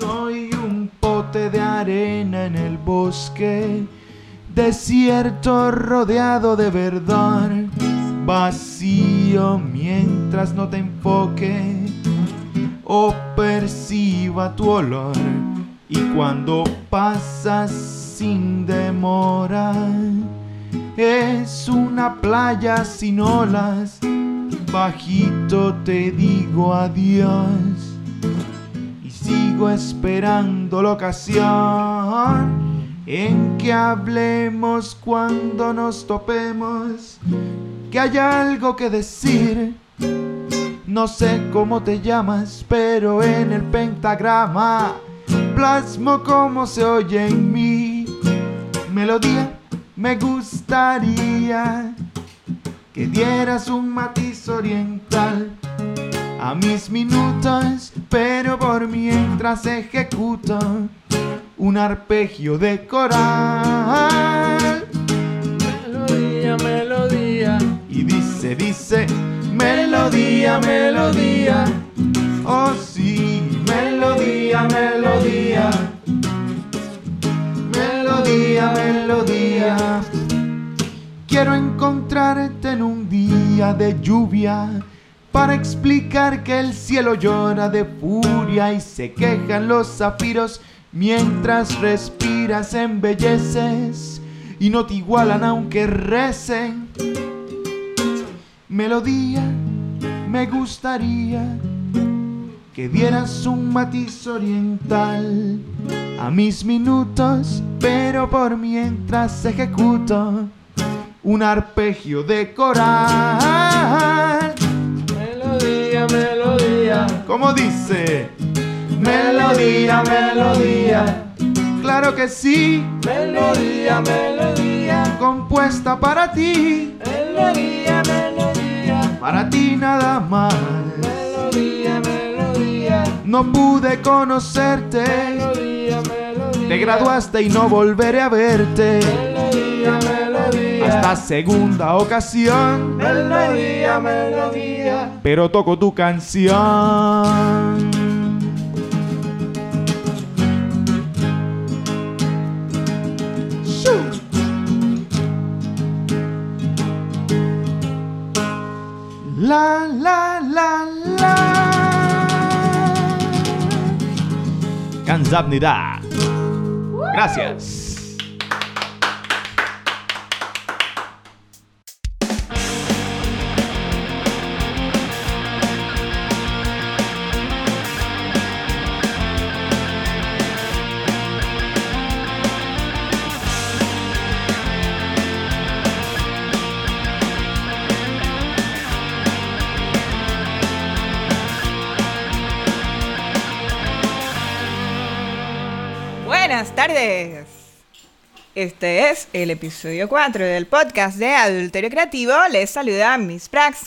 Soy un pote de arena en el bosque, desierto rodeado de verdor, vacío mientras no te enfoque o perciba tu olor. Y cuando pasas sin demora, es una playa sin olas, bajito te digo adiós sigo esperando la ocasión en que hablemos cuando nos topemos, que haya algo que decir. No sé cómo te llamas, pero en el pentagrama plasmo cómo se oye en mi melodía. Me gustaría que dieras un matiz oriental a mis minutos, pero por mientras ejecuto un arpegio de coral. Melodía, melodía. Y dice, dice, melodía, melodía. Oh sí, melodía, melodía. Melodía, melodía. Quiero encontrarte en un día de lluvia para explicar que el cielo llora de furia y se quejan los zafiros mientras respiras embelleces y no te igualan aunque recen. Melodía, me gustaría que dieras un matiz oriental a mis minutos, pero por mientras ejecuto un arpegio de coral. Melodía, melodía. Como dice, melodía, melodía. Claro que sí, Melodía, melodía. compuesta para ti, Melodía, melodía. para ti nada más. Melodía, melodía. No pude conocerte, Melodía, melodía. te graduaste y no volveré a verte. Melodía, melodía. Hasta segunda ocasión, Melodía, melodía. pero toco tu canción. La la la la. Kanzabnida. Gracias. Este es el episodio 4 del podcast de Adulterio Creativo. Les saluda Miss Prax.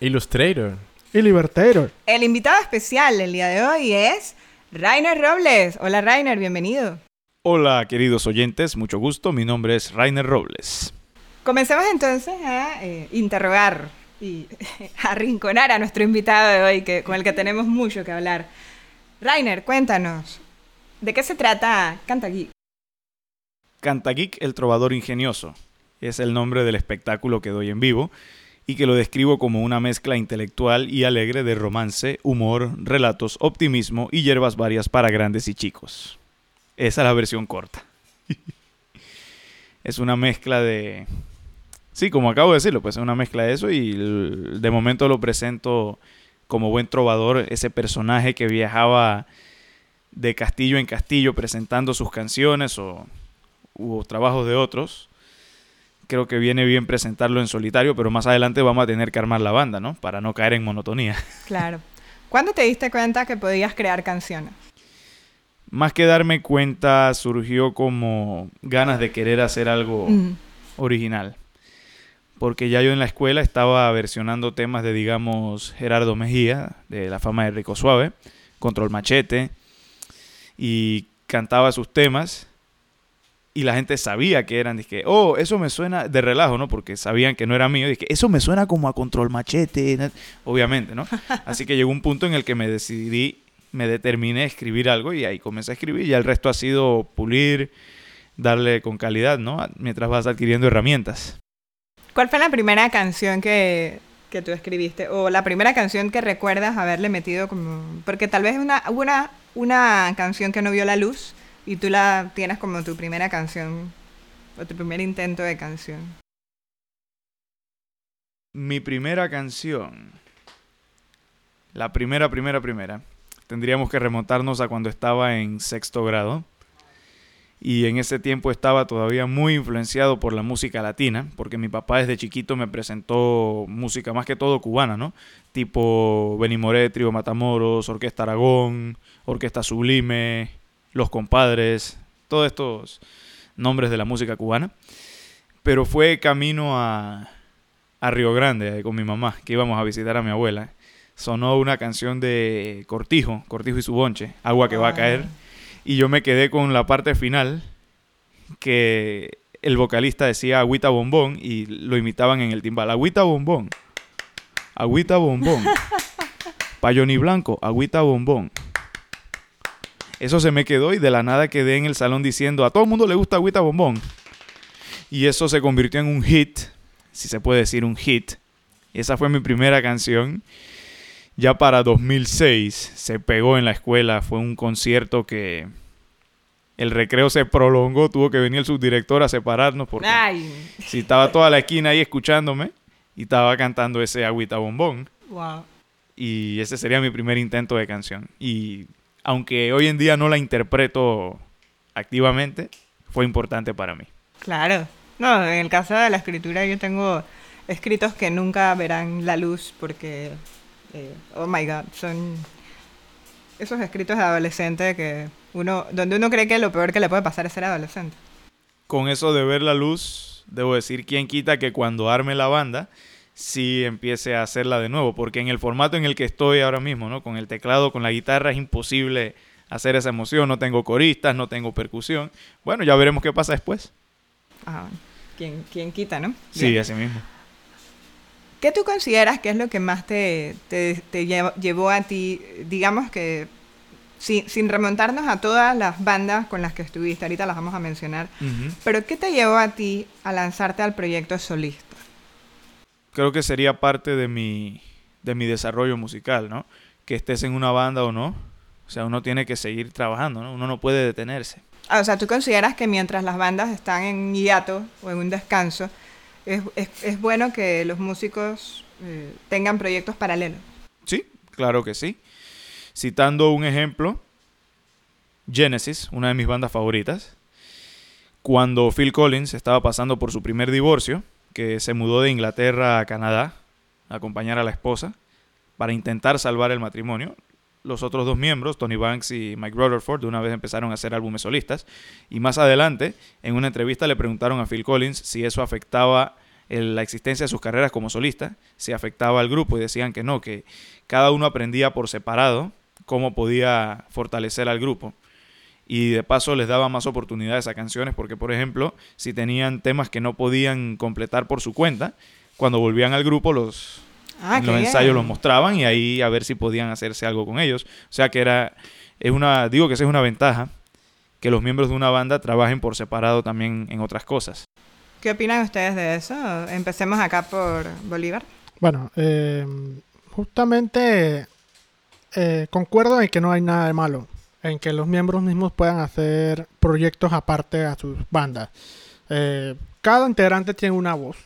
Illustrator. Y Libertator. El invitado especial del día de hoy es Rainer Robles. Hola Rainer, bienvenido. Hola queridos oyentes, mucho gusto. Mi nombre es Rainer Robles. Comencemos entonces a eh, interrogar y arrinconar a nuestro invitado de hoy, que, con el que tenemos mucho que hablar. Rainer, cuéntanos, ¿de qué se trata Canta Geek? El trovador ingenioso es el nombre del espectáculo que doy en vivo y que lo describo como una mezcla intelectual y alegre de romance, humor, relatos, optimismo y hierbas varias para grandes y chicos. Esa es la versión corta. es una mezcla de... Sí, como acabo de decirlo, pues es una mezcla de eso y de momento lo presento como buen trovador, ese personaje que viajaba de castillo en castillo presentando sus canciones o u trabajos de otros. Creo que viene bien presentarlo en solitario, pero más adelante vamos a tener que armar la banda, ¿no? Para no caer en monotonía. Claro. ¿Cuándo te diste cuenta que podías crear canciones? Más que darme cuenta, surgió como ganas de querer hacer algo Mm, original. Porque ya yo en la escuela estaba versionando temas de, digamos, Gerardo Mejía, de La Fama de Rico Suave, Control Machete, y cantaba sus temas. Y la gente sabía que eran, dije, oh, eso me suena de relajo, ¿no? Porque sabían que no era mío. Dije, eso me suena como a Control Machete, obviamente, ¿no? Así que llegó un punto en el que me decidí me determiné a escribir algo y ahí comencé a escribir. Y el resto ha sido pulir, darle con calidad, ¿no? Mientras vas adquiriendo herramientas. ¿Cuál fue la primera canción que, que tú escribiste? O la primera canción que recuerdas haberle metido como... Porque tal vez una, una, una canción que no vio la luz y tú la tienes como tu primera canción o tu primer intento de canción. Mi primera canción. La primera, primera, primera. Tendríamos que remontarnos a cuando estaba en sexto grado. Y en ese tiempo estaba todavía muy influenciado por la música latina, porque mi papá desde chiquito me presentó música más que todo cubana, ¿no? Tipo Benny Moré, Trio Matamoros, Orquesta Aragón, Orquesta Sublime, Los Compadres, todos estos nombres de la música cubana. Pero fue camino a, a Río Grande eh, con mi mamá, que íbamos a visitar a mi abuela. Sonó una canción de Cortijo, Cortijo y su bonche, Agua que va a caer. Y yo me quedé con la parte final, que el vocalista decía agüita bombón y lo imitaban en el timbal. Agüita bombón. Agüita bombón. Payoni blanco, agüita bombón. Eso se me quedó y de la nada quedé en el salón diciendo, a todo el mundo le gusta agüita bombón. Y eso se convirtió en un hit, si se puede decir un hit. Esa fue mi primera canción. Ya para 2006 se pegó en la escuela, fue un concierto que el recreo se prolongó, tuvo que venir el subdirector a separarnos porque Ay, si estaba toda la esquina ahí escuchándome y estaba cantando ese agüita bombón. wow. Y ese sería mi primer intento de canción. Y aunque hoy en día no la interpreto activamente, fue importante para mí. Claro. No, en el caso de la escritura yo tengo escritos que nunca verán la luz porque, eh, oh my god, son esos escritos de adolescente que uno, donde uno cree que lo peor que le puede pasar es ser adolescente. Con eso de ver la luz, debo decir, quién quita que cuando arme la banda, sí empiece a hacerla de nuevo, porque en el formato en el que estoy ahora mismo, ¿no? Con el teclado, con la guitarra, es imposible hacer esa emoción. No tengo coristas, no tengo percusión. Bueno, ya veremos qué pasa después. Ah, bueno. ¿Quién, quién quita, no? Sí, así mismo. ¿Qué tú consideras que es lo que más te, te- te llevo, llevó a ti, digamos que, sin, sin remontarnos a todas las bandas con las que estuviste, ahorita las vamos a mencionar, pero ¿qué te llevó a ti a lanzarte al proyecto solista? Creo que sería parte de mi, de mi desarrollo musical, ¿no? Que estés en una banda o no. O sea, uno tiene que seguir trabajando, ¿no? Uno no puede detenerse. Ah, o sea, ¿tú consideras que mientras las bandas están en hiato o en un descanso, es, es- bueno que los músicos eh, tengan proyectos paralelos? Sí, claro que sí. Citando un ejemplo, Genesis, una de mis bandas favoritas, cuando Phil Collins estaba pasando por su primer divorcio, que se mudó de Inglaterra a Canadá a acompañar a la esposa para intentar salvar el matrimonio, los otros dos miembros, Tony Banks y Mike Rutherford, de una vez empezaron a hacer álbumes solistas. Y más adelante, en una entrevista le preguntaron a Phil Collins si eso afectaba el- la existencia de sus carreras como solista, si afectaba al grupo y decían que no, que cada uno aprendía por separado cómo podía fortalecer al grupo. Y de paso les daba más oportunidades a canciones porque, por ejemplo, si tenían temas que no podían completar por su cuenta, cuando volvían al grupo los, Ah, en los bien. ensayos los mostraban y ahí a ver si podían hacerse algo con ellos. O sea que era, es una, digo que esa es una ventaja, que los miembros de una banda trabajen por separado también en otras cosas. ¿Qué opinan ustedes de eso? Empecemos acá por Bolívar. Bueno, eh, justamente eh, concuerdo en que no hay nada de malo en que los miembros mismos puedan hacer proyectos aparte a sus bandas. Eh, cada integrante tiene una voz.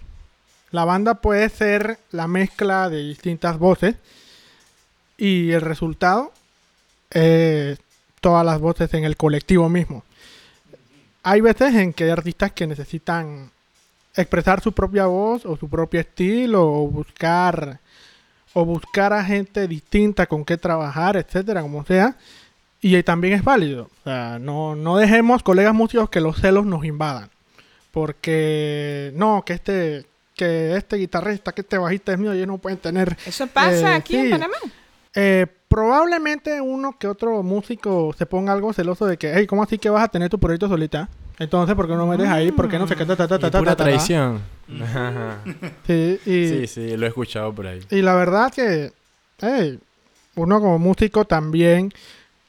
La banda puede ser la mezcla de distintas voces y el resultado es todas las voces en el colectivo mismo. Hay veces en que hay artistas que necesitan expresar su propia voz o su propio estilo o buscar o buscar a gente distinta con qué trabajar, etcétera, como sea. Y también es válido. O sea, no, no dejemos, colegas músicos, que los celos nos invadan. Porque no, que este, que este guitarrista, que este bajista es mío, ellos no pueden tener. ¿Eso pasa Eh, aquí en. Panamá? Eh, probablemente uno que otro músico se ponga algo celoso de que, hey, ¿cómo así que vas a tener tu proyecto solita? Entonces, ¿por qué no metes ahí? ¿Por qué no se qué ta, ta, pura ta, ta? traición. Ajá. Sí, y, Sí, sí, lo he escuchado por ahí. y la verdad que, hey, uno como músico también,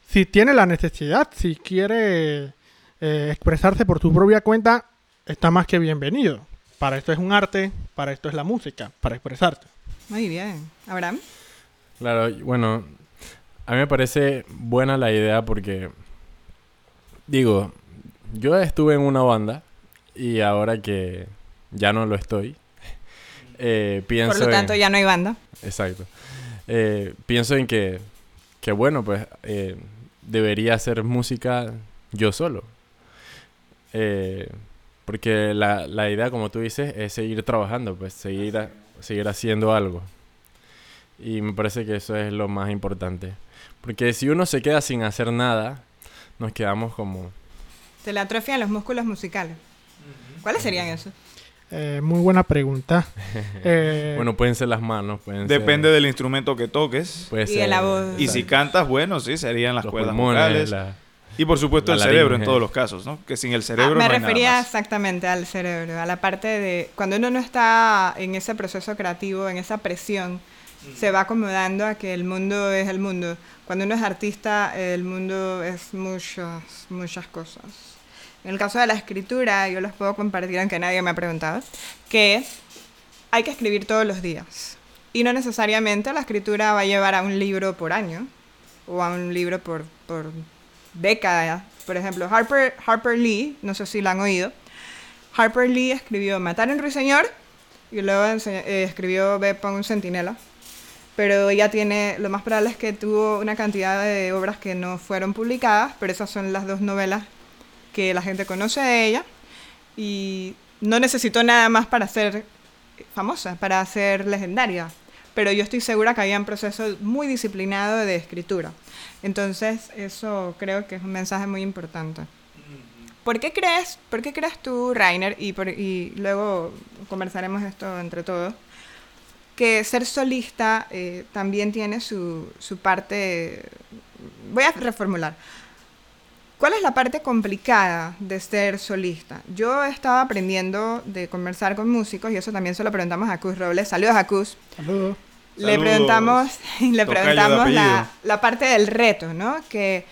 si tiene la necesidad, si quiere eh, expresarse por su propia cuenta, está más que bienvenido. Para esto es un arte, para esto es la música, para expresarte. Muy bien. Abraham. Claro, bueno, a mí me parece buena la idea porque, digo, yo estuve en una banda y ahora que ya no lo estoy, eh, pienso Por lo tanto, en... ya no hay banda. Exacto. Eh, pienso en que, que bueno, pues eh, debería hacer música yo solo. Porque la, la idea, como tú dices, es seguir trabajando, pues seguir, a- seguir haciendo algo. Y me parece que eso es lo más importante. Porque si uno se queda sin hacer nada, nos quedamos como... Se le atrofian los músculos musicales. ¿Cuáles serían esos? Eh, muy buena pregunta. Eh, Bueno, pueden ser las manos, pueden Depende ser... del instrumento que toques. puede Y de ser- la voz. Y si cantas, bueno, sí, serían las los cuerdas pulmones, vocales. la- Y por supuesto la el cerebro en todos los casos, ¿no? Que sin el Ah, cerebro me no hay refería nada más. exactamente al cerebro, a la parte de cuando uno no está en ese proceso creativo, en esa presión, se va acomodando a que el mundo es el mundo. Cuando uno es artista, el mundo es muchas, muchas cosas. En el caso de la escritura, yo les puedo compartir, aunque nadie me ha preguntado, que hay que escribir todos los días. Y no necesariamente la escritura va a llevar a un libro por año o a un libro por, por décadas. Por ejemplo, Harper, Harper Lee, no sé si la han oído, Harper Lee escribió Matar un ruiseñor y luego eh, escribió Ve un centinela. Pero ella tiene, lo más probable es que tuvo una cantidad de obras que no fueron publicadas, pero esas son las dos novelas que la gente conoce de ella y no necesitó nada más para ser famosa, para ser legendaria. Pero yo estoy segura que había un proceso muy disciplinado de escritura. Entonces, eso creo que es un mensaje muy importante. ¿Por qué crees, por qué crees tú, Rainer, y, por- y luego conversaremos esto entre todos, que ser solista eh, también tiene su, su parte... Voy a reformular. ¿Cuál es la parte complicada de ser solista? Yo estaba aprendiendo de conversar con músicos y eso también se lo preguntamos a Cus Robles. Saludos a Cus. saludos. Le preguntamos, le preguntamos la, parte del reto, ¿no? Que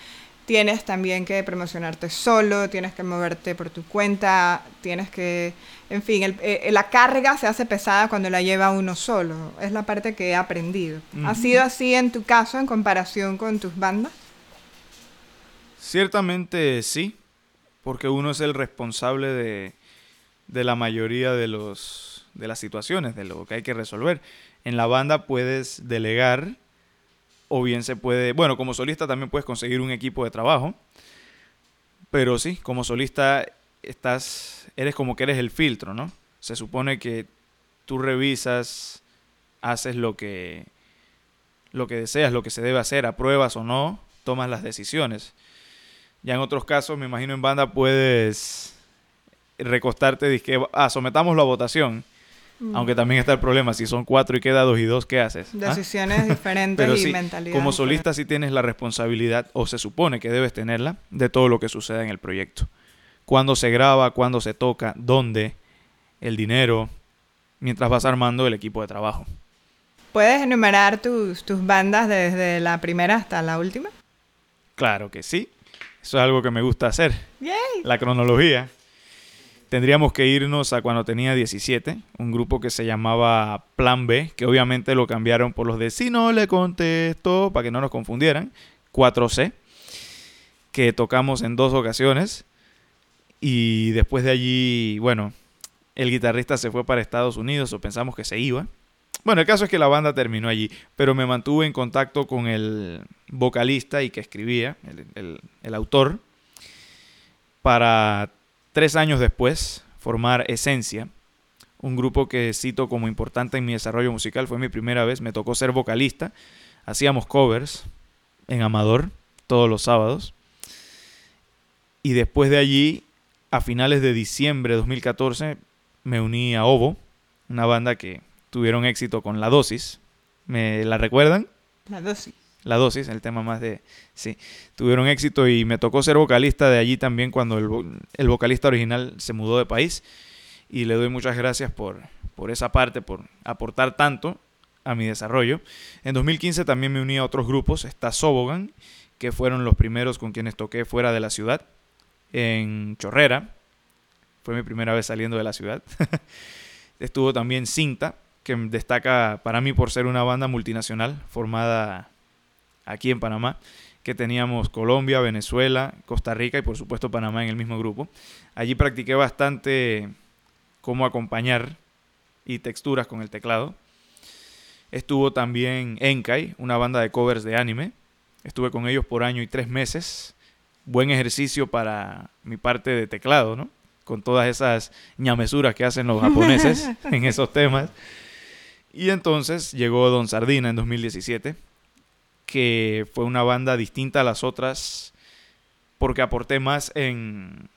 tienes también que promocionarte solo, tienes que moverte por tu cuenta, tienes que, en fin, el- eh, la carga se hace pesada cuando la lleva uno solo. Es la parte que he aprendido. ¿Ha sido así en tu caso en comparación con tus bandas? Ciertamente sí, porque uno es el responsable de, de la mayoría de, los, de las situaciones, de lo que hay que resolver. En la banda puedes delegar, o bien se puede, bueno, como solista también puedes conseguir un equipo de trabajo, pero sí, como solista estás, eres como que eres el filtro, ¿no? Se supone que tú revisas, haces lo que, lo que deseas, lo que se debe hacer, apruebas o no, tomas las decisiones. Ya en otros casos, me imagino en banda puedes recostarte disque, ah, sometámoslo a votación. Aunque también está el problema, si son cuatro y queda dos y dos, ¿qué haces? ¿Ah? Decisiones diferentes Pero y sí, mentalidades. como solista sí tienes la responsabilidad, o se supone que debes tenerla, de todo lo que sucede en el proyecto. Cuándo se graba, cuándo se toca, dónde, el dinero, mientras vas armando el equipo de trabajo. ¿Puedes enumerar tus, tus bandas desde la primera hasta la última? Claro que sí, eso es algo que me gusta hacer. ¡Yay! la cronología, tendríamos que irnos a cuando tenía 17, un grupo que se llamaba Plan B, que obviamente lo cambiaron por los de si no le contesto, para que no nos confundieran, 4C, que tocamos en dos ocasiones. Y después de allí, bueno, el guitarrista se fue para Estados Unidos o pensamos que se iba. Bueno, el caso es que la banda terminó allí, pero me mantuve en contacto con el vocalista y que escribía, el, el- el autor, para tres años después formar Esencia, un grupo que cito como importante en mi desarrollo musical. Fue mi primera vez, me tocó ser vocalista. Hacíamos covers en Amador todos los sábados. Y después de allí, a finales de diciembre de 2014, me uní a Ovo, una banda que tuvieron éxito con La Dosis. ¿Me la recuerdan? La dosis. La dosis, el tema más de... Sí, tuvieron éxito y me tocó ser vocalista de allí también cuando el, el vocalista original se mudó de país. Y le doy muchas gracias por, por esa parte, por aportar tanto a mi desarrollo. En 2015 también me uní a otros grupos, está Sobogan, que fueron los primeros con quienes toqué fuera de la ciudad, en Chorrera, fue mi primera vez saliendo de la ciudad. Estuvo también Cinta, que destaca para mí por ser una banda multinacional formada aquí en Panamá, que teníamos Colombia, Venezuela, Costa Rica y por supuesto Panamá en el mismo grupo. Allí practiqué bastante cómo acompañar y texturas con el teclado. Estuvo también Enkai, una banda de covers de anime. Estuve con ellos por año y tres meses. Buen ejercicio para mi parte de teclado, ¿no? Con todas esas ñamesuras que hacen los japoneses en esos temas. Y entonces llegó Don Sardina en 2017, que fue una banda distinta a las otras porque aporté más en,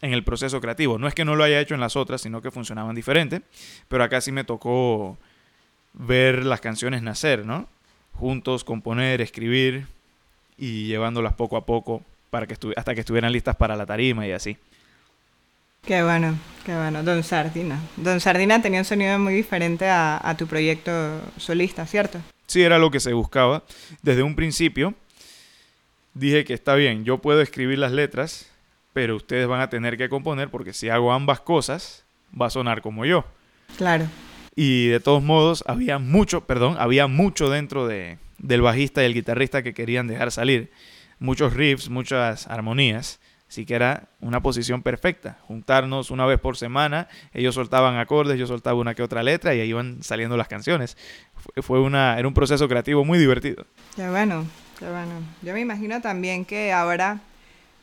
en el proceso creativo. No es que no lo haya hecho en las otras, sino que funcionaban diferente. Pero acá sí me tocó ver las canciones nacer, ¿no? Juntos, componer, escribir y llevándolas poco a poco para que hasta que estuvieran listas para la tarima y así. Qué bueno, qué bueno. Don Sardina. Don Sardina tenía un sonido muy diferente a, a tu proyecto solista, ¿cierto? Sí, era lo que se buscaba. Desde un principio dije que está bien, yo puedo escribir las letras, pero ustedes van a tener que componer porque si hago ambas cosas, va a sonar como yo. Claro. Y de todos modos, había mucho, perdón, había mucho dentro de, del bajista y el guitarrista que querían dejar salir. Muchos riffs, muchas armonías. Así que era una posición perfecta. Juntarnos una vez por semana, ellos soltaban acordes, yo soltaba una que otra letra y ahí iban saliendo las canciones. Fue una, era un proceso creativo muy divertido. Qué bueno, qué bueno. Yo me imagino también que ahora,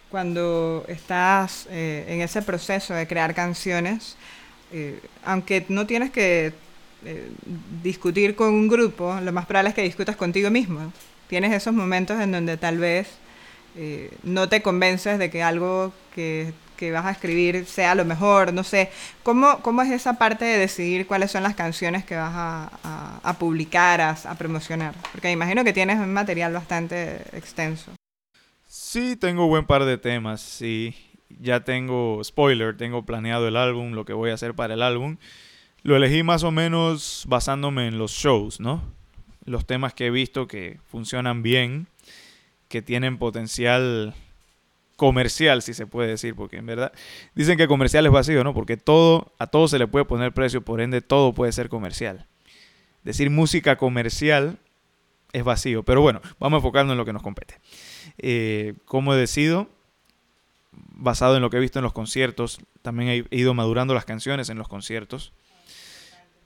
cuando estás eh, en ese proceso de crear canciones, eh, aunque no tienes que eh, discutir con un grupo, lo más probable es que discutas contigo mismo. Tienes esos momentos en donde tal vez eh, no te convences de que algo que, que, vas a escribir sea lo mejor, no sé. ¿Cómo, ¿Cómo es esa parte de decidir cuáles son las canciones que vas a, a, a publicar, a, promocionar? Porque imagino que tienes un material bastante extenso. Sí, tengo buen par de temas, sí. Ya tengo, spoiler, tengo planeado el álbum, lo que voy a hacer para el álbum. Lo elegí más o menos basándome en los shows, ¿no? Los temas que he visto que funcionan bien que tienen potencial comercial, si se puede decir, porque en verdad dicen que comercial es vacío, ¿no? Porque todo, a todo se le puede poner precio, por ende todo puede ser comercial. Decir música comercial es vacío, pero bueno, vamos a enfocarnos en lo que nos compete. Eh, ¿Cómo he decidido? Basado en lo que he visto en los conciertos, también he ido madurando las canciones en los conciertos.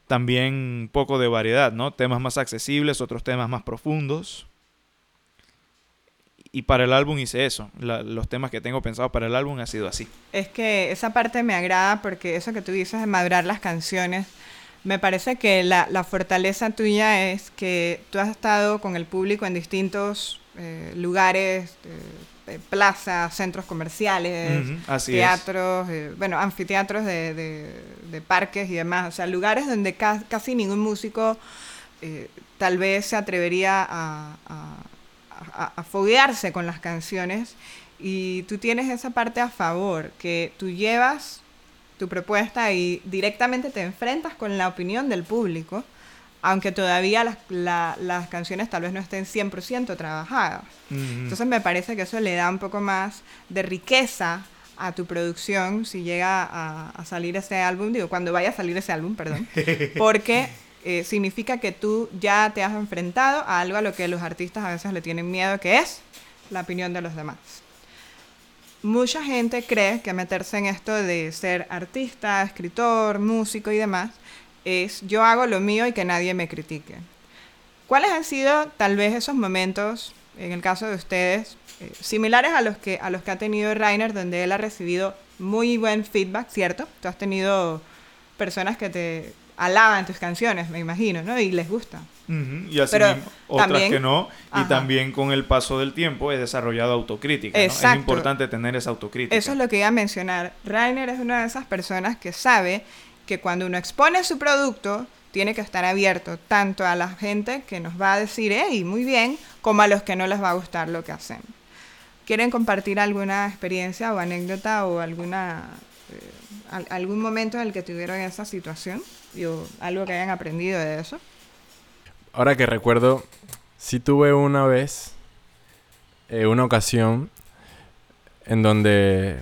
También un poco de variedad, ¿no? Temas más accesibles, otros temas más profundos y para el álbum hice eso. La, los temas que tengo pensados para el álbum ha sido así. Es que esa parte me agrada porque eso que tú dices de madurar las canciones, me parece que la, la fortaleza tuya es que tú has estado con el público en distintos eh, lugares, eh, plazas, centros comerciales, uh -huh, teatros, eh, bueno, anfiteatros de, de, de, parques y demás. O sea, lugares donde ca casi ningún músico eh, tal vez se atrevería a, a foguearse con las canciones y tú tienes esa parte a favor, que tú llevas tu propuesta y directamente te enfrentas con la opinión del público, aunque todavía las, la, las canciones tal vez no estén 100% trabajadas. Entonces me parece que eso le da un poco más de riqueza a tu producción si llega a, a salir ese álbum, digo, cuando vaya a salir ese álbum, perdón, porque eh, significa que tú ya te has enfrentado a algo a lo que los artistas a veces le tienen miedo, que es la opinión de los demás. Mucha gente cree que meterse en esto de ser artista, escritor, músico y demás es yo hago lo mío y que nadie me critique. ¿Cuáles han sido tal vez esos momentos, en el caso de ustedes, eh, similares a los, que, a los que ha tenido Rainer, donde él ha recibido muy buen feedback, ¿cierto? Tú has tenido personas que te alaban tus canciones, me imagino, ¿no? Y les gusta. Uh -huh. Y así Pero mismo, otras también, que no. Ajá. Y también con el paso del tiempo he desarrollado autocrítica. ¿no? Es importante tener esa autocrítica. Eso es lo que iba a mencionar. Rainer es una de esas personas que sabe que cuando uno expone su producto, tiene que estar abierto tanto a la gente que nos va a decir, hey, muy bien, como a los que no les va a gustar lo que hacen. ¿Quieren compartir alguna experiencia o anécdota o alguna, eh, algún momento en el que tuvieron esa situación? o algo que hayan aprendido de eso? ahora que recuerdo, sí tuve una vez, eh, una ocasión, en donde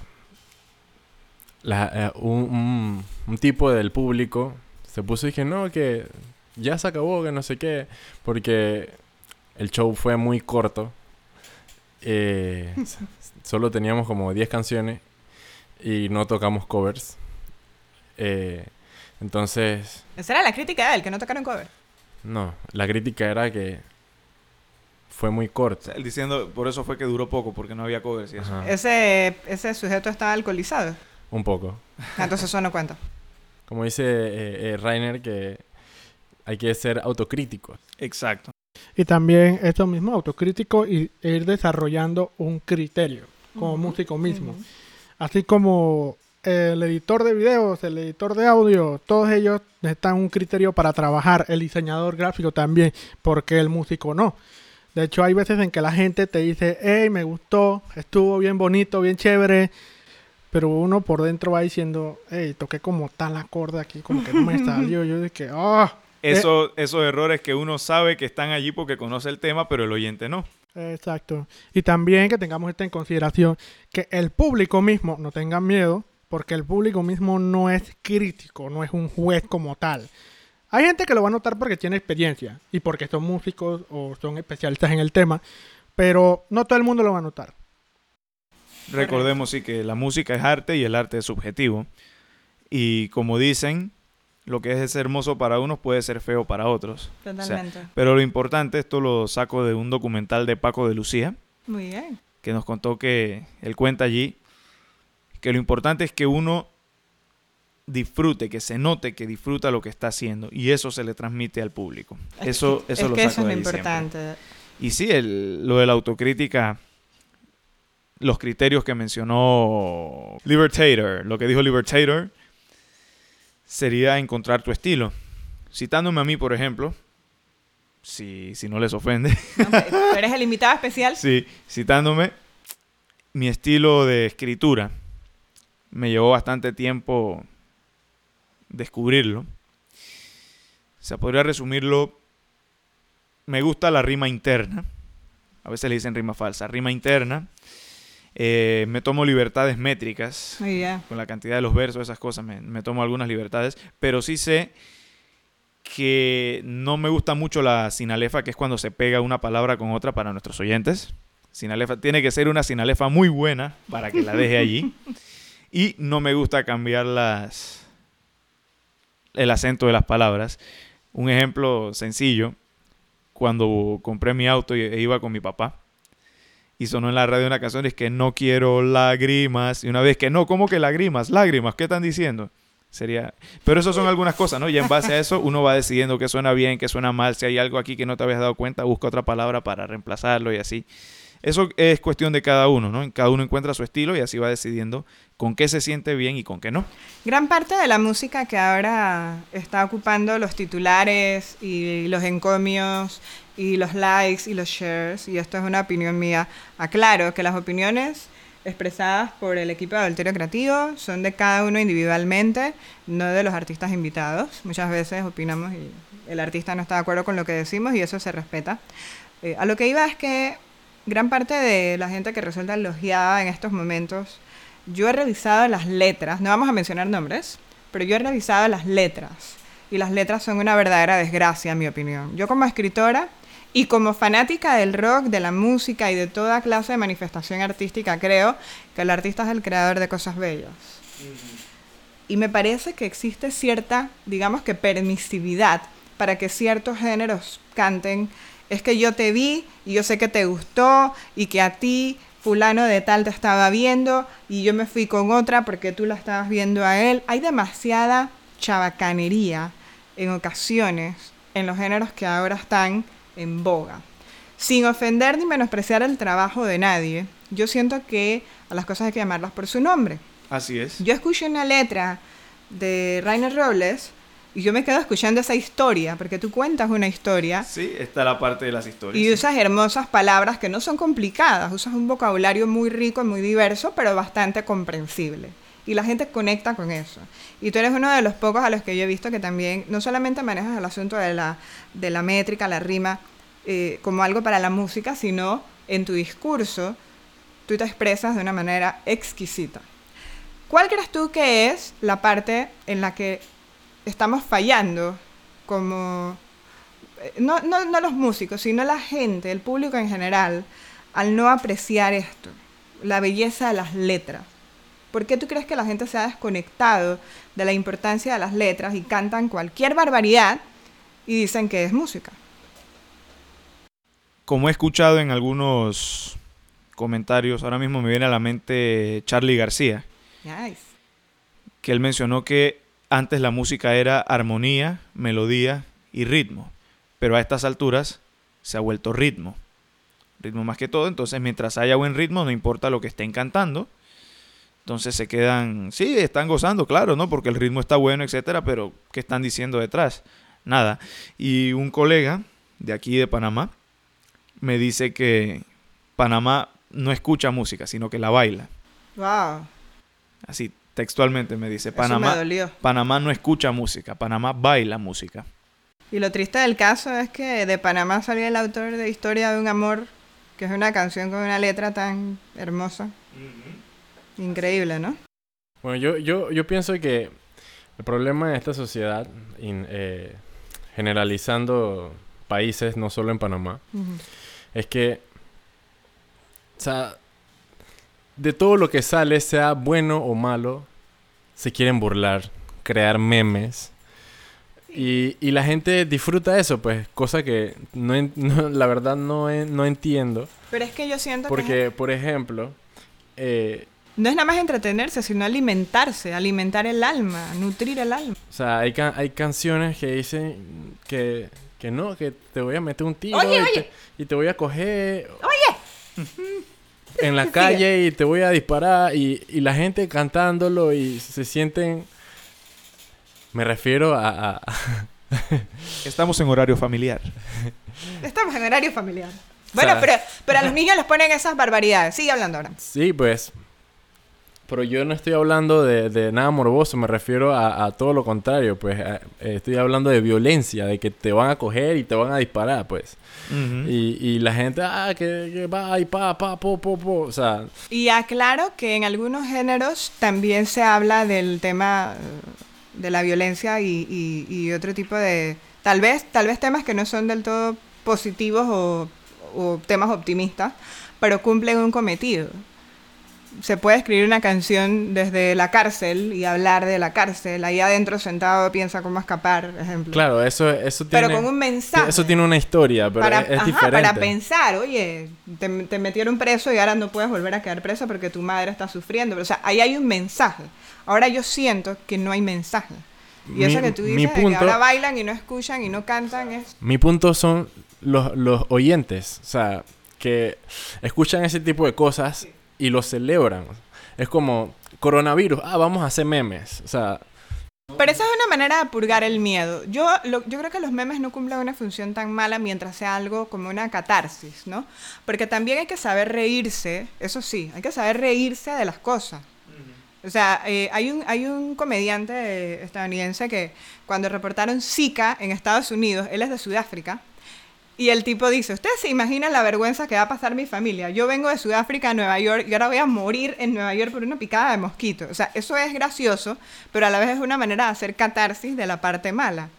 la- eh, un, un- un tipo del público se puso y dije, no, que ya se acabó, que no sé qué, porque el show fue muy corto. Eh, solo teníamos como 10 canciones y no tocamos covers. Eh, entonces, Esa era la crítica de él, que no tocaron cover. no, la crítica era que fue muy corto. sea, él diciendo, por eso fue que duró poco, porque no había covers y eso. Ese, ese sujeto estaba alcoholizado. un poco. Ah, Entonces eso no cuenta. Como dice eh, eh, Rainer, que hay que ser autocríticos. Exacto. Y también esto mismo, autocrítico y ir desarrollando un criterio como músico mismo. Ujú. Así como el editor de videos, el editor de audio, todos ellos necesitan un criterio para trabajar. El diseñador gráfico también, porque el músico no. De hecho, hay veces en que la gente te dice, hey, me gustó, estuvo bien bonito, bien chévere. Pero uno por dentro va diciendo, hey, toqué como tal acorde aquí, como que no me salió. Yo dije, ah, Eso, esos errores que uno sabe que están allí porque conoce el tema, pero el oyente no. Exacto. Y también que tengamos esto en consideración, que el público mismo no tenga miedo, porque el público mismo no es crítico, no es un juez como tal. Hay gente que lo va a notar porque tiene experiencia y porque son músicos o son especialistas en el tema, pero no todo el mundo lo va a notar. Recordemos sí que la música es arte y el arte es subjetivo. Y como dicen, lo que es hermoso para unos puede ser feo para otros. Totalmente. Pero lo importante, esto lo saco de un documental de Paco de Lucía, Muy bien. que nos contó que él cuenta allí que lo importante es que uno disfrute, que se note que disfruta lo que está haciendo y eso se le transmite al público. Es Eso, eso es lo que saco eso es lo ahí siempre. importante. Y sí, el- lo de la autocrítica, los criterios que mencionó Libertator, lo que dijo Libertator, sería encontrar tu estilo. Citándome a mí, por ejemplo, si, si no les ofende, eres el invitado especial. sí, citándome, mi estilo de escritura me llevó bastante tiempo descubrirlo. O sea, podría resumirlo. Me gusta la rima interna. A veces le dicen rima falsa. Rima interna. Eh, me tomo libertades métricas. Con la cantidad de los versos, esas cosas. Me, me tomo algunas libertades. Pero sí sé que no me gusta mucho la sinalefa, que es cuando se pega una palabra con otra para nuestros oyentes. Sinalefa tiene que ser una sinalefa muy buena para que la deje allí. Y no me gusta cambiar las el acento de las palabras. Un ejemplo sencillo, cuando compré mi auto e iba con mi papá y sonó en la radio una canción es que no quiero lágrimas y una vez que no, ¿cómo que lágrimas? Lágrimas, ¿qué están diciendo? Sería, pero eso son algunas cosas, ¿no? Y en base a eso uno va decidiendo qué suena bien, qué suena mal, si hay algo aquí que no te habías dado cuenta, busca otra palabra para reemplazarlo y así. Eso es cuestión de cada uno, ¿no? Cada uno encuentra su estilo y así va decidiendo con qué se siente bien y con qué no. Gran parte de la música que ahora está ocupando los titulares y los encomios y los likes y los shares, y esto es una opinión mía, aclaro que las opiniones expresadas por el equipo de Adulterio Creativo son de cada uno individualmente, no de los artistas invitados. Muchas veces opinamos y el artista no está de acuerdo con lo que decimos y eso se respeta. Eh, a lo que iba es que gran parte de la gente que resulta elogiada en estos momentos yo he revisado las letras, no vamos a mencionar nombres, pero yo he revisado las letras. Y las letras son una verdadera desgracia, en mi opinión. Yo como escritora y como fanática del rock, de la música y de toda clase de manifestación artística, creo que el artista es el creador de cosas bellas. Y me parece que existe cierta, digamos que permisividad para que ciertos géneros canten. Es que yo te vi y yo sé que te gustó y que a ti fulano de tal te estaba viendo y yo me fui con otra porque tú la estabas viendo a él. Hay demasiada chabacanería en ocasiones en los géneros que ahora están en boga. Sin ofender ni menospreciar el trabajo de nadie, yo siento que a las cosas hay que llamarlas por su nombre. Así es. Yo escucho una letra de Rainer Robles y yo me quedo escuchando esa historia, porque tú cuentas una historia Sí, está la parte de las historias. y sí. usas hermosas palabras que no son complicadas, usas un vocabulario muy rico y muy diverso, pero bastante comprensible. Y la gente conecta con eso. Y tú eres uno de los pocos a los que yo he visto que también no solamente manejas el asunto de la, de la métrica, la rima, eh, como algo para la música, sino en tu discurso tú te expresas de una manera exquisita. ¿Cuál crees tú que es la parte en la que estamos fallando como, eh, no, no, no los músicos, sino la gente, el público en general, al no apreciar esto, la belleza de las letras? ¿Por qué tú crees que la gente se ha desconectado de la importancia de las letras y cantan cualquier barbaridad y dicen que es música? Como he escuchado en algunos comentarios, ahora mismo me viene a la mente Charlie García, Nice. que él mencionó que antes la música era armonía, melodía y ritmo, pero a estas alturas se ha vuelto ritmo. Ritmo más que todo, entonces mientras haya buen ritmo, no importa lo que estén cantando. Entonces se quedan, sí, están gozando, claro, ¿no? Porque el ritmo está bueno, etcétera, pero ¿qué están diciendo detrás? Nada. Y un colega de aquí de Panamá me dice que Panamá no escucha música, sino que la baila. Wow. Así textualmente me dice, Panamá, me. Panamá no escucha música, Panamá baila música. Y lo triste del caso es que de Panamá salió el autor de Historia de un Amor, que es una canción con una letra tan hermosa. Increíble, ¿no? Bueno, yo, yo, yo pienso que el problema de esta sociedad, in- eh, generalizando países, no solo en Panamá, es que, o sea, de todo lo que sale, sea bueno o malo, se quieren burlar, crear memes. Y, y la gente disfruta eso, pues, cosa que no, la verdad no, no entiendo. Pero es que yo siento que Porque, por ejemplo, eh, no es nada más entretenerse, sino alimentarse, alimentar el alma, nutrir el alma. O sea, hay, ca- hay canciones que dicen que, que no, que te voy a meter un tiro Oye, y, oye. Te, y te voy a coger en la calle y te voy a disparar y, y la gente cantándolo y se sienten... Me refiero a... a- Estamos en horario familiar. Estamos en horario familiar. Bueno, sea- pero, pero a los niños les ponen esas barbaridades. Sigue hablando ahora. sí, pues... Pero yo no estoy hablando de, de nada morboso, me refiero a, a todo lo contrario, pues a- eh, estoy hablando de violencia, de que te van a coger y te van a disparar, pues. Y, y la gente, ah, que, que va y pa, pa, po, po, po. O sea, Y aclaro que en algunos géneros también se habla del tema eh, de la violencia y, y- y otro tipo de... Tal vez, tal vez temas que no son del todo positivos o, o temas optimistas, pero cumplen un cometido. Se puede escribir una canción desde la cárcel y hablar de la cárcel. Ahí adentro sentado piensa cómo escapar, por ejemplo. claro, eso, eso tiene... Pero con un mensaje. Eso tiene una historia, pero para, es, es ajá, diferente. para pensar, oye, te, te metieron preso y ahora no puedes volver a quedar preso porque tu madre está sufriendo. Pero, o sea, ahí hay un mensaje. Ahora yo siento que no hay mensaje. Y eso Mi- que tú mi dices, de que punto- ahora bailan y no escuchan y no cantan, es... Mi punto son los, los oyentes, o sea, que escuchan ese tipo de cosas y lo celebran. Es como coronavirus, ah, vamos a hacer memes. O sea, Pero esa es una manera de purgar el miedo. Yo, lo- yo creo que los memes no cumplen una función tan mala mientras sea algo como una catarsis, ¿no? Porque también hay que saber reírse, eso sí, hay que saber reírse de las cosas. O sea, eh, hay, un, hay un comediante estadounidense que cuando reportaron Zika en Estados Unidos, él es de Sudáfrica, y el tipo dice, ¿ustedes se imaginan la vergüenza que va a pasar mi familia? Yo vengo de Sudáfrica a Nueva York y ahora voy a morir en Nueva York por una picada de mosquito. O sea, eso es gracioso, pero a la vez es una manera de hacer catarsis de la parte mala.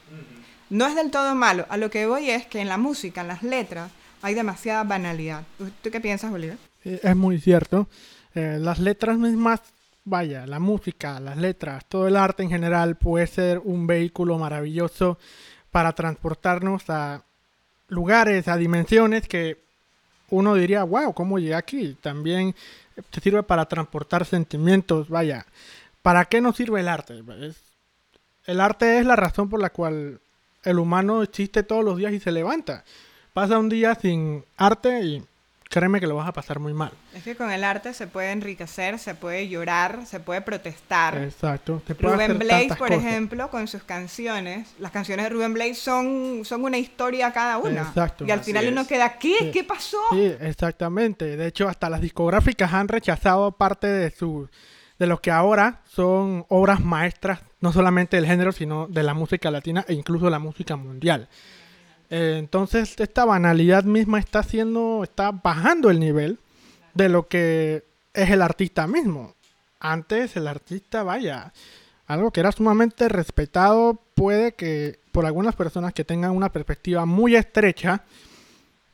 No es del todo malo. A lo que voy es que en la música, en las letras, hay demasiada banalidad. ¿Tú- ¿Tú qué piensas, Bolívar? Es muy cierto. Eh, las letras mismas, vaya, la música, las letras, todo el arte en general puede ser un vehículo maravilloso para transportarnos a lugares, a dimensiones que uno diría, wow, ¿cómo llegué aquí? También te sirve para transportar sentimientos, vaya. ¿Para qué nos sirve el arte? Es- el arte es la razón por la cual el humano existe todos los días y se levanta. Pasa un día sin arte y créeme que lo vas a pasar muy mal. Es que con el arte se puede enriquecer, se puede llorar, se puede protestar. Exacto. te puede Rubén Blades, por cosas. ejemplo, con sus canciones, las canciones de Rubén Blades son, son una historia cada una. Exacto. Y al Así final uno es. queda, ¿qué? Sí. ¿Qué pasó? Sí, exactamente. De hecho, hasta las discográficas han rechazado parte de sus de los que ahora son obras maestras, no solamente del género, sino de la música latina e incluso de la música mundial. Eh, entonces, esta banalidad misma está haciendo, está bajando el nivel de lo que es el artista mismo. Antes el artista, vaya, algo que era sumamente respetado, puede que por algunas personas que tengan una perspectiva muy estrecha,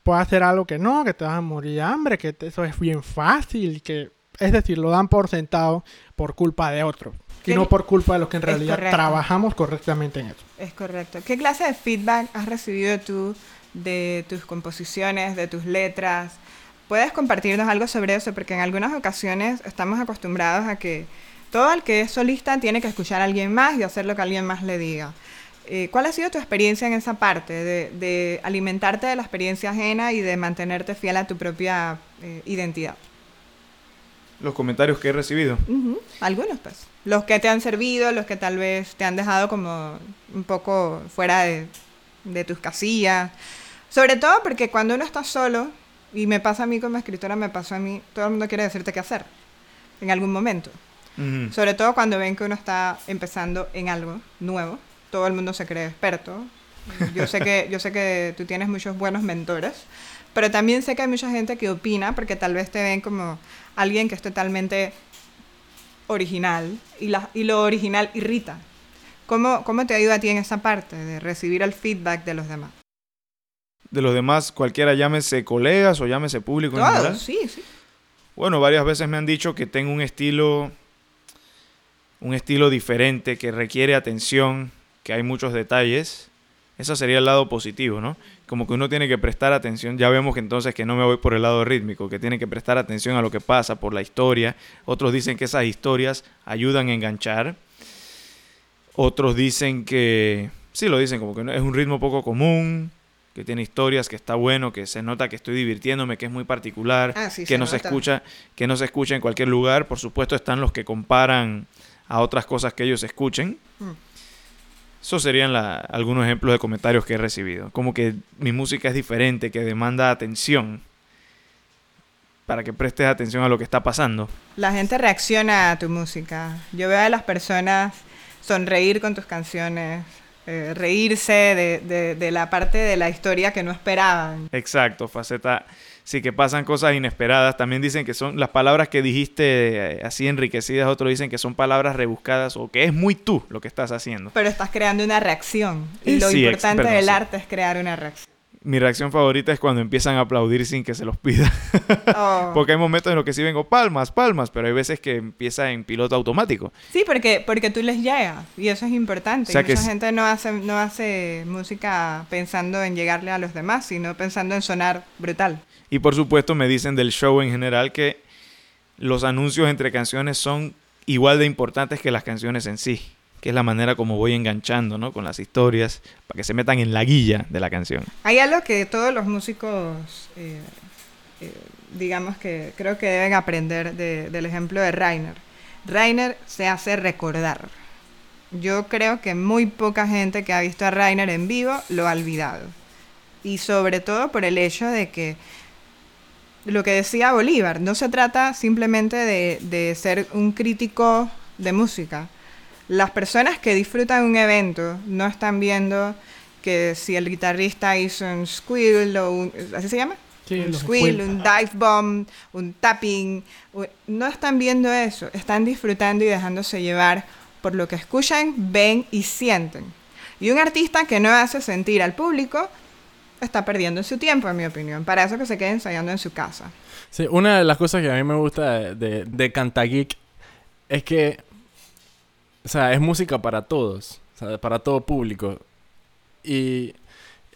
pueda hacer algo que no, que te vas a morir de hambre, que te- eso es bien fácil, que es decir, lo dan por sentado por culpa de otros y ¿Qué- no por culpa de los que en realidad trabajamos correctamente en eso. Es correcto. ¿Qué clase de feedback has recibido tú de tus composiciones, de tus letras? ¿Puedes compartirnos algo sobre eso? Porque en algunas ocasiones estamos acostumbrados a que todo el que es solista tiene que escuchar a alguien más y hacer lo que alguien más le diga. Eh, ¿Cuál ha sido tu experiencia en esa parte de, de alimentarte de la experiencia ajena y de mantenerte fiel a tu propia eh, identidad? Los comentarios que he recibido. Ujú, Algunos, pues. Los que te han servido, los que tal vez te han dejado como un poco fuera de, de tus casillas. Sobre todo porque cuando uno está solo, y me pasa a mí como escritora, me pasó a mí, todo el mundo quiere decirte qué hacer en algún momento. Ujú. Sobre todo cuando ven que uno está empezando en algo nuevo. Todo el mundo se cree experto. Yo sé que, yo sé que tú tienes muchos buenos mentores, pero también sé que hay mucha gente que opina porque tal vez te ven como alguien que es totalmente original y, la, y lo original irrita. ¿Cómo, ¿Cómo te ayuda a ti en esa parte de recibir el feedback de los demás? De los demás, cualquiera llámese colegas o llámese público en general. Sí, sí. Bueno, varias veces me han dicho que tengo un estilo un estilo diferente que requiere atención, que hay muchos detalles. Ese sería el lado positivo, ¿no? Como que uno tiene que prestar atención. Ya vemos que entonces que no me voy por el lado rítmico, que tiene que prestar atención a lo que pasa, por la historia. Otros dicen que esas historias ayudan a enganchar. Otros dicen que, sí lo dicen, como que no- es un ritmo poco común, que tiene historias, que está bueno, que se nota que estoy divirtiéndome, que es muy particular, Ah, sí, que se no se escucha, que no se escucha en cualquier lugar. Por supuesto están los que comparan a otras cosas que ellos escuchen. Mm. Esos serían la- algunos ejemplos de comentarios que he recibido. Como que mi música es diferente, que demanda atención. Para que prestes atención a lo que está pasando. La gente reacciona a tu música. Yo veo a las personas sonreír con tus canciones, eh, reírse de, de- de la parte de la historia que no esperaban. Exacto, faceta. Sí, que pasan cosas inesperadas. También dicen que son las palabras que dijiste eh, así enriquecidas. Otros dicen que son palabras rebuscadas o que es muy tú lo que estás haciendo. Pero estás creando una reacción. Y lo sí, importante perdón, del sí. arte es crear una reacción. Mi reacción favorita es cuando empiezan a aplaudir sin que se los pida. Oh. Porque hay momentos en los que sí vengo palmas, palmas, pero hay veces que empieza en piloto automático. Sí, porque, porque tú les llegas y eso es importante. O sea Y que mucha es- gente no hace, no hace música pensando en llegarle a los demás, sino pensando en sonar brutal. Y por supuesto me dicen del show en general que los anuncios entre canciones son igual de importantes que las canciones en sí. Que es la manera como voy enganchando, ¿no? Con las historias, para que se metan en la guilla de la canción. Hay algo que todos los músicos, eh, eh, digamos que creo que deben aprender de- del ejemplo de Rainer. Rainer se hace recordar. Yo creo que muy poca gente que ha visto a Rainer en vivo lo ha olvidado. Y sobre todo por el hecho de que lo que decía Bolívar, no se trata simplemente de, de ser un crítico de música. Las personas que disfrutan un evento no están viendo que si el guitarrista hizo un squill o un... ¿Así se llama? Sí, un squill. un dive bomb, un tapping. No están viendo eso, están disfrutando y dejándose llevar por lo que escuchan, ven y sienten. Y un artista que no hace sentir al público está perdiendo su tiempo, en mi opinión. Para eso que se quede ensayando en su casa. Sí, una de las cosas que a mí me gusta de, de, de Cantageek es que, o sea, es música para todos, o sea, para todo público. Y,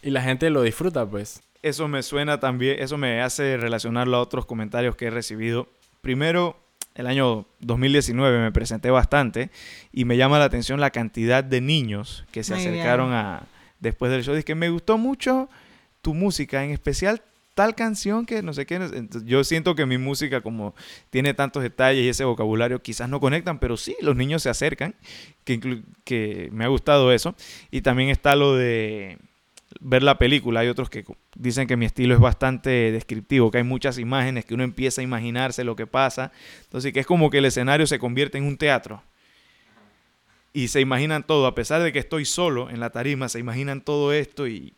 y la gente lo disfruta, pues. Eso me suena también, eso me hace relacionarlo a otros comentarios que he recibido. Primero, el año 2019 me presenté bastante y me llama la atención la cantidad de niños que se Muy acercaron bien. a después del show. Dice que me gustó mucho tu música, en especial tal canción que no sé qué. Entonces, yo siento que mi música como tiene tantos detalles y ese vocabulario quizás no conectan, pero sí, los niños se acercan, que, que me ha gustado eso. Y también está lo de ver la película. Hay otros que dicen que mi estilo es bastante descriptivo, que hay muchas imágenes, que uno empieza a imaginarse lo que pasa. Entonces, que es como que el escenario se convierte en un teatro. Y se imaginan todo, a pesar de que estoy solo en la tarima, se imaginan todo esto y,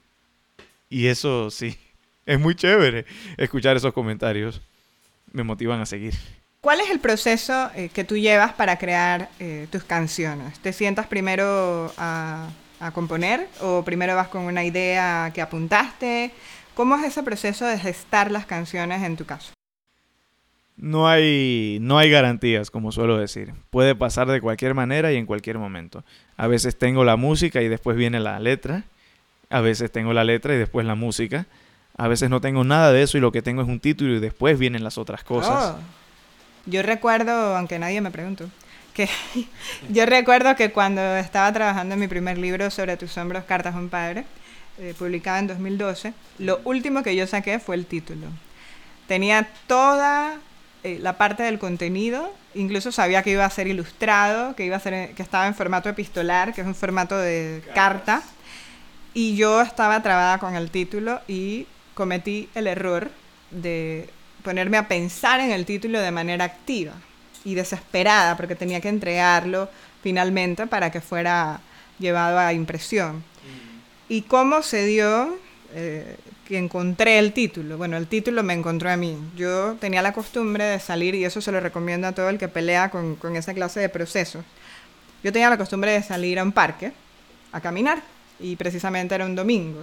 y eso sí, es muy chévere escuchar esos comentarios. Me motivan a seguir. ¿Cuál es el proceso eh, que tú llevas para crear eh, tus canciones? ¿Te sientas primero a, a componer o primero vas con una idea que apuntaste? ¿Cómo es ese proceso de gestar las canciones en tu caso? No hay, no hay garantías, como suelo decir. Puede pasar de cualquier manera y en cualquier momento. A veces tengo la música y después viene la letra. A veces tengo la letra y después la música. A veces no tengo nada de eso y lo que tengo es un título y después vienen las otras cosas. Oh. Yo recuerdo, aunque nadie me preguntó, que yo recuerdo que cuando estaba trabajando en mi primer libro sobre tus hombros, Cartas a un Padre, eh, publicado en 2012, lo último que yo saqué fue el título. Tenía toda eh, la parte del contenido, incluso sabía que iba a ser ilustrado, que, iba a ser, que estaba en formato epistolar, que es un formato de carta, y yo estaba trabada con el título y cometí el error de ponerme a pensar en el título de manera activa y desesperada porque tenía que entregarlo finalmente para que fuera llevado a impresión. ¿Y cómo se dio eh, que encontré el título? Bueno, el título me encontró a mí. Yo tenía la costumbre de salir, y eso se lo recomiendo a todo el que pelea con, con esa clase de procesos. Yo tenía la costumbre de salir a un parque a caminar, y precisamente era un domingo.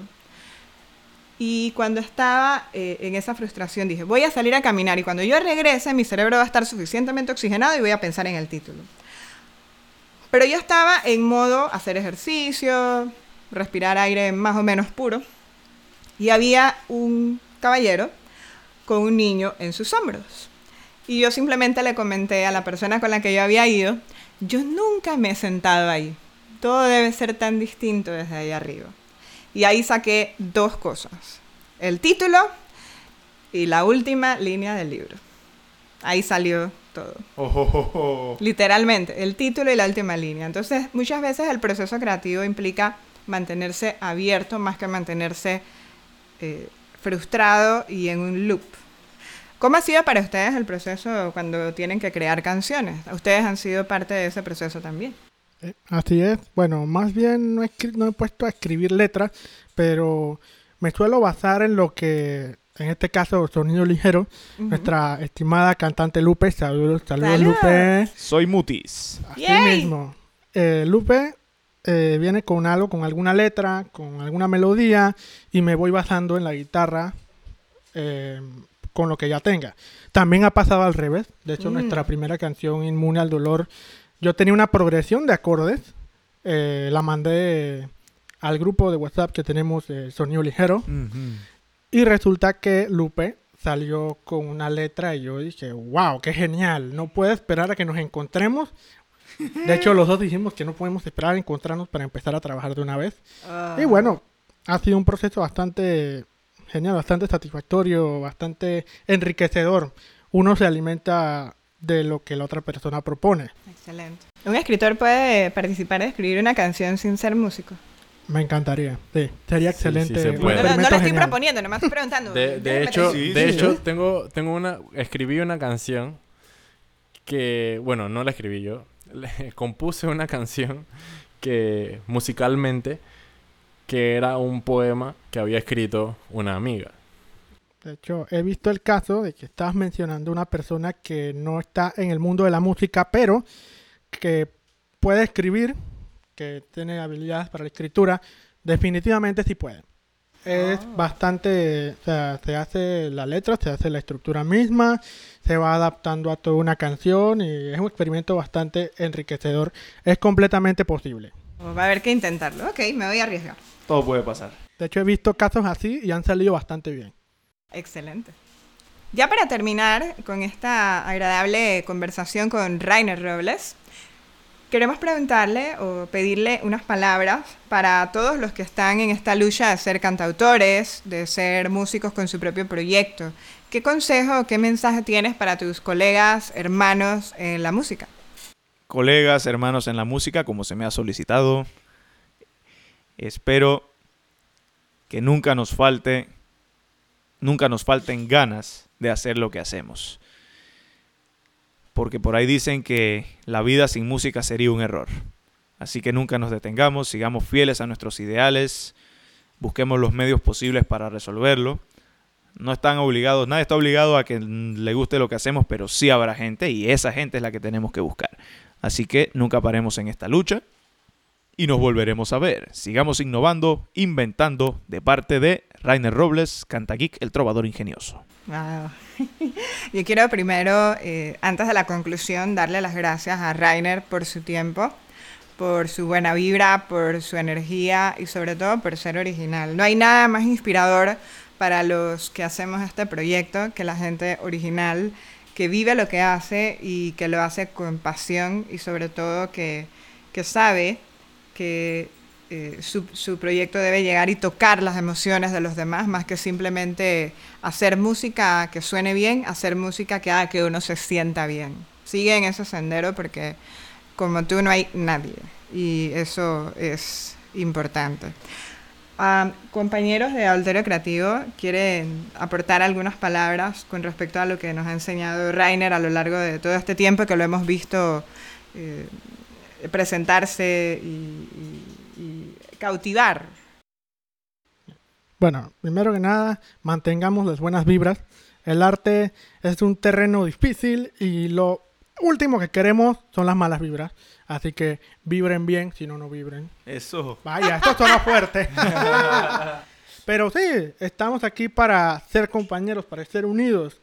Y cuando estaba eh, en esa frustración dije, voy a salir a caminar y cuando yo regrese mi cerebro va a estar suficientemente oxigenado y voy a pensar en el título. Pero yo estaba en modo hacer ejercicio, respirar aire más o menos puro y había un caballero con un niño en sus hombros. Y yo simplemente le comenté a la persona con la que yo había ido, yo nunca me he sentado ahí. Todo debe ser tan distinto desde ahí arriba. Y ahí saqué dos cosas. El título y la última línea del libro. Ahí salió todo. Oh, Literalmente, el título y la última línea. Entonces, muchas veces el proceso creativo implica mantenerse abierto más que mantenerse eh, frustrado y en un loop. ¿Cómo ha sido para ustedes el proceso cuando tienen que crear canciones? Ustedes han sido parte de ese proceso también. Eh, Así es. Bueno, más bien no he, no he puesto a escribir letras, pero me suelo basar en lo que, en este caso, Sonido Ligero, nuestra estimada cantante Lupe. Saludos, saludos. Lupe. Soy Mutis. Así Yay. mismo. Eh, Lupe eh, viene con algo, con alguna letra, con alguna melodía, y me voy basando en la guitarra eh, con lo que ya tenga. También ha pasado al revés. De hecho, Mm. nuestra primera canción, Inmune al Dolor, yo tenía una progresión de acordes. eh, la mandé al grupo de WhatsApp que tenemos, eh, Sonido Ligero. Y resulta que Lupe salió con una letra y yo dije, wow, qué genial, no puedo esperar a que nos encontremos. De hecho, los dos dijimos que no podemos esperar a encontrarnos para empezar a trabajar de una vez. Ah. Y bueno, ha sido un proceso bastante genial, bastante satisfactorio, bastante enriquecedor. Uno se alimenta de lo que la otra persona propone. Excelente. ¿Un escritor puede participar de escribir una canción sin ser músico? Me encantaría, sí, sería excelente. sí se un puede. No, no, no lo estoy genial. proponiendo, nomás estoy preguntando. De, hecho, Sí, de sí, hecho sí. tengo, tengo una, escribí una canción que, bueno, no la escribí yo, le- compuse una canción que musicalmente que era un poema que había escrito una amiga. De hecho, he visto el caso de que estabas mencionando una persona que no está en el mundo de la música, pero que puede escribir, que tiene habilidades para la escritura, definitivamente sí puede. Es Ah. bastante, o sea, se hace la letra, se hace la estructura misma, se va adaptando a toda una canción y es un experimento bastante enriquecedor. Es completamente posible. Va a haber que intentarlo. Ok, me voy a arriesgar. Todo puede pasar. De hecho, he visto casos así y han salido bastante bien. Excelente. Ya para terminar con esta agradable conversación con Rainer Robles, queremos preguntarle o pedirle unas palabras para todos los que están en esta lucha de ser cantautores, de ser músicos con su propio proyecto. ¿Qué consejo o qué mensaje tienes para tus colegas, hermanos en la música? Colegas, hermanos en la música, como se me ha solicitado, espero que nunca nos falte, nunca nos falten ganas de hacer lo que hacemos. Porque por ahí dicen que la vida sin música sería un error. Así que nunca nos detengamos, sigamos fieles a nuestros ideales, busquemos los medios posibles para resolverlo. No están obligados, nadie está obligado a que le guste lo que hacemos, pero sí habrá gente y esa gente es la que tenemos que buscar. Así que nunca paremos en esta lucha y nos volveremos a ver. Sigamos innovando, inventando de parte de Rainer Robles, Cantageek, el trovador ingenioso. Wow. Yo quiero primero, eh, antes de la conclusión, darle las gracias a Rainer por su tiempo, por su buena vibra, por su energía y sobre todo por ser original. No hay nada más inspirador para los que hacemos este proyecto que la gente original que vive lo que hace y que lo hace con pasión y sobre todo que, que sabe que eh, su, su, proyecto debe llegar y tocar las emociones de los demás, más que simplemente hacer música que suene bien, hacer música que haga que uno se sienta bien. Sigue en ese sendero porque como tú no hay nadie y eso es importante. Uh, compañeros de Alterio Creativo, ¿quieren aportar algunas palabras con respecto a lo que nos ha enseñado Rainer a lo largo de todo este tiempo que lo hemos visto eh, presentarse y, y, y cautivar? Bueno, primero que nada, mantengamos las buenas vibras. El arte es un terreno difícil y lo último que queremos son las malas vibras. Así que vibren bien, si no, no vibren. Eso. Vaya, esto suena fuerte. Pero sí, estamos aquí para ser compañeros, para ser unidos.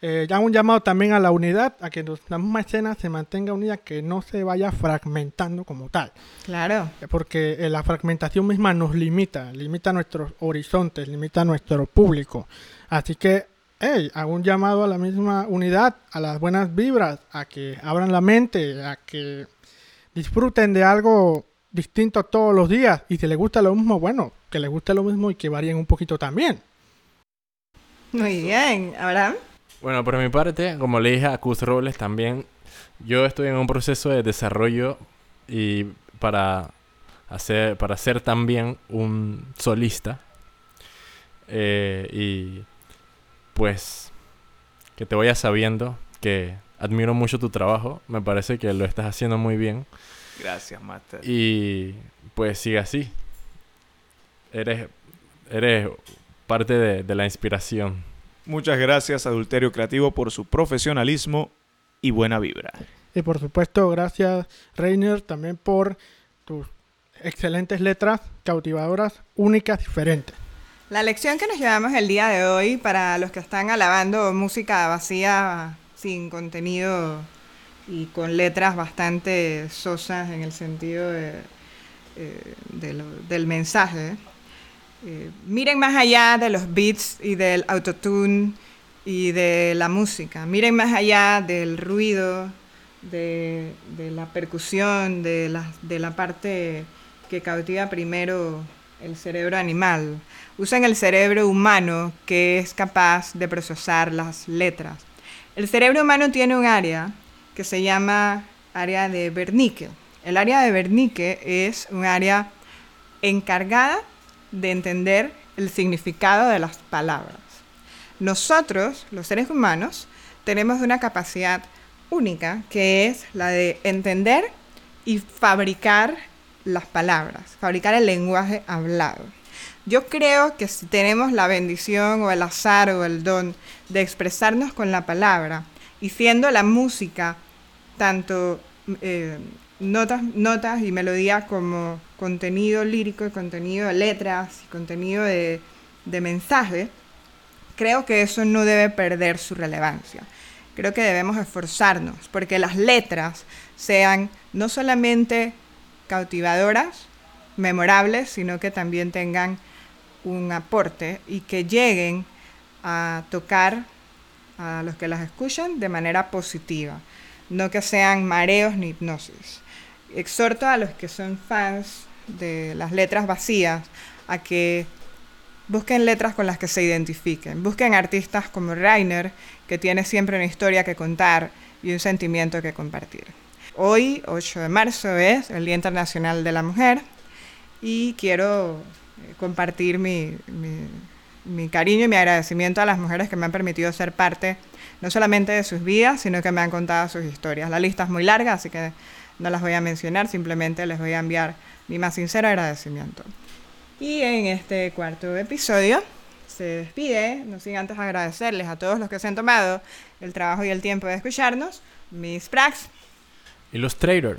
Eh, ya un llamado también a la unidad, a que la misma escena se mantenga unida, que no se vaya fragmentando como tal. Claro. Porque eh, la fragmentación misma nos limita, limita nuestros horizontes, limita nuestro público. Así que, hey, hago un llamado a la misma unidad, a las buenas vibras, a que abran la mente, a que disfruten de algo distinto todos los días. Y si les gusta lo mismo, bueno, que les guste lo mismo y que varíen un poquito también. Muy bien, Abraham. Bueno, por mi parte, como le dije a Cus Robles también, yo estoy en un proceso de desarrollo y para hacer, para ser también un solista. Eh, y pues que te vayas sabiendo que admiro mucho tu trabajo, me parece que lo estás haciendo muy bien. Gracias, Master. Y pues sigue así. Eres, eres parte de, de la inspiración. Muchas gracias, Adulterio Creativo, por su profesionalismo y buena vibra. Y por supuesto, gracias, Reiner, también por tus excelentes letras, cautivadoras, únicas, diferentes. La lección que nos llevamos el día de hoy para los que están alabando música vacía, sin contenido y con letras bastante sosas en el sentido de, eh, de lo, del mensaje. Eh, miren más allá de los beats y del autotune y de la música. Miren más allá del ruido, de, la percusión, de la, de la parte que cautiva primero el cerebro animal. Usen el cerebro humano que es capaz de procesar las letras. El cerebro humano tiene un área que se llama área de Wernicke. El área de Wernicke es un área encargada de entender el significado de las palabras. Nosotros, los seres humanos, tenemos una capacidad única que es la de entender y fabricar las palabras, fabricar el lenguaje hablado. Yo creo que si tenemos la bendición o el azar o el don de expresarnos con la palabra y siendo la música tanto eh, notas, notas y melodías como contenido lírico y contenido de letras y contenido de, de mensaje, creo que eso no debe perder su relevancia. Creo que debemos esforzarnos porque las letras sean no solamente cautivadoras, memorables, sino que también tengan un aporte y que lleguen a tocar a los que las escuchan de manera positiva, no que sean mareos ni hipnosis. Exhorto a los que son fans de las letras vacías a que busquen letras con las que se identifiquen, busquen artistas como Rainer, que tiene siempre una historia que contar y un sentimiento que compartir. Hoy, 8 de marzo, es el Día Internacional de la Mujer y quiero eh, compartir mi, mi, mi cariño y mi agradecimiento a las mujeres que me han permitido ser parte no solamente de sus vidas, sino que me han contado sus historias. La lista es muy larga, así que no las voy a mencionar, simplemente les voy a enviar mi más sincero agradecimiento. Y en este cuarto episodio se despide, no sin antes agradecerles a todos los que se han tomado el trabajo y el tiempo de escucharnos, mis prax. Illustrator.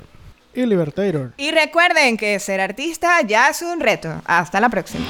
Y Libertator. Y recuerden que ser artista ya es un reto. Hasta la próxima.